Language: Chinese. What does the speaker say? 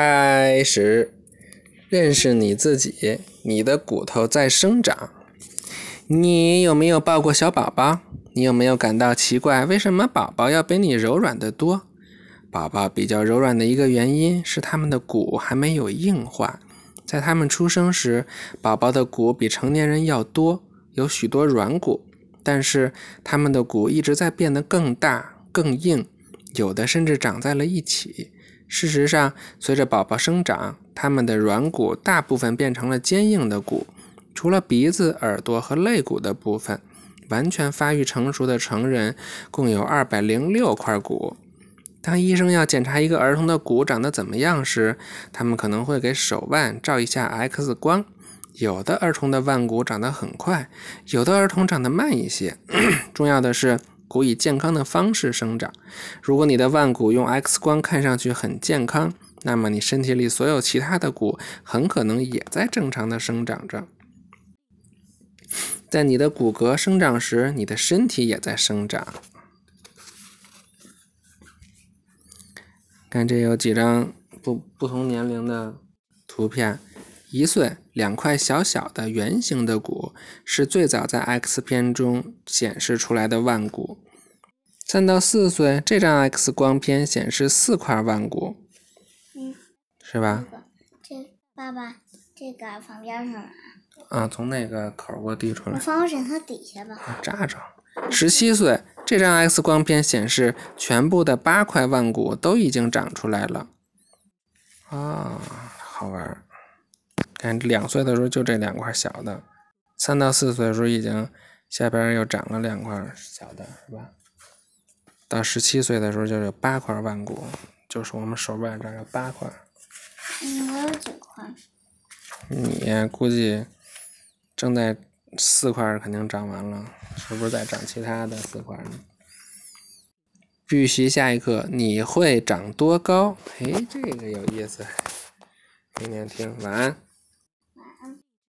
开始认识你自己，你的骨头在生长。你有没有抱过小宝宝？你有没有感到奇怪，为什么宝宝要比你柔软得多？宝宝比较柔软的一个原因是他们的骨还没有硬化。在他们出生时，宝宝的骨比成年人要多，有许多软骨，但是他们的骨一直在变得更大、更硬，有的甚至长在了一起。事实上，随着宝宝生长，他们的软骨大部分变成了坚硬的骨，除了鼻子、耳朵和肋骨的部分，完全发育成熟的成人共有二百零六块骨。当医生要检查一个儿童的骨长得怎么样时，他们可能会给手腕照一下 X 光。有的儿童的腕骨长得很快，有的儿童长得慢一些。重要的是。骨以健康的方式生长。如果你的腕骨用 X 光看上去很健康，那么你身体里所有其他的骨很可能也在正常的生长着。在你的骨骼生长时，你的身体也在生长。看，这有几张不不同年龄的图片。一岁，两块小小的圆形的骨是最早在 X 片中显示出来的腕骨。三到四岁，这张 X 光片显示四块腕骨，嗯，是吧？这爸爸，这个放边上啊，从那个口给我递出来。放我枕头底下吧。扎着。十七岁，这张 X 光片显示全部的八块腕骨都已经长出来了。啊，好玩。看两岁的时候就这两块小的，三到四岁的时候已经下边又长了两块小的，是吧？到十七岁的时候就有八块腕骨，就是我们手腕这儿有八块。嗯，我有几块？你估计正在四块肯定长完了，是不是在长其他的四块呢？预习下一课，你会长多高？哎，这个有意思，明天听，晚安。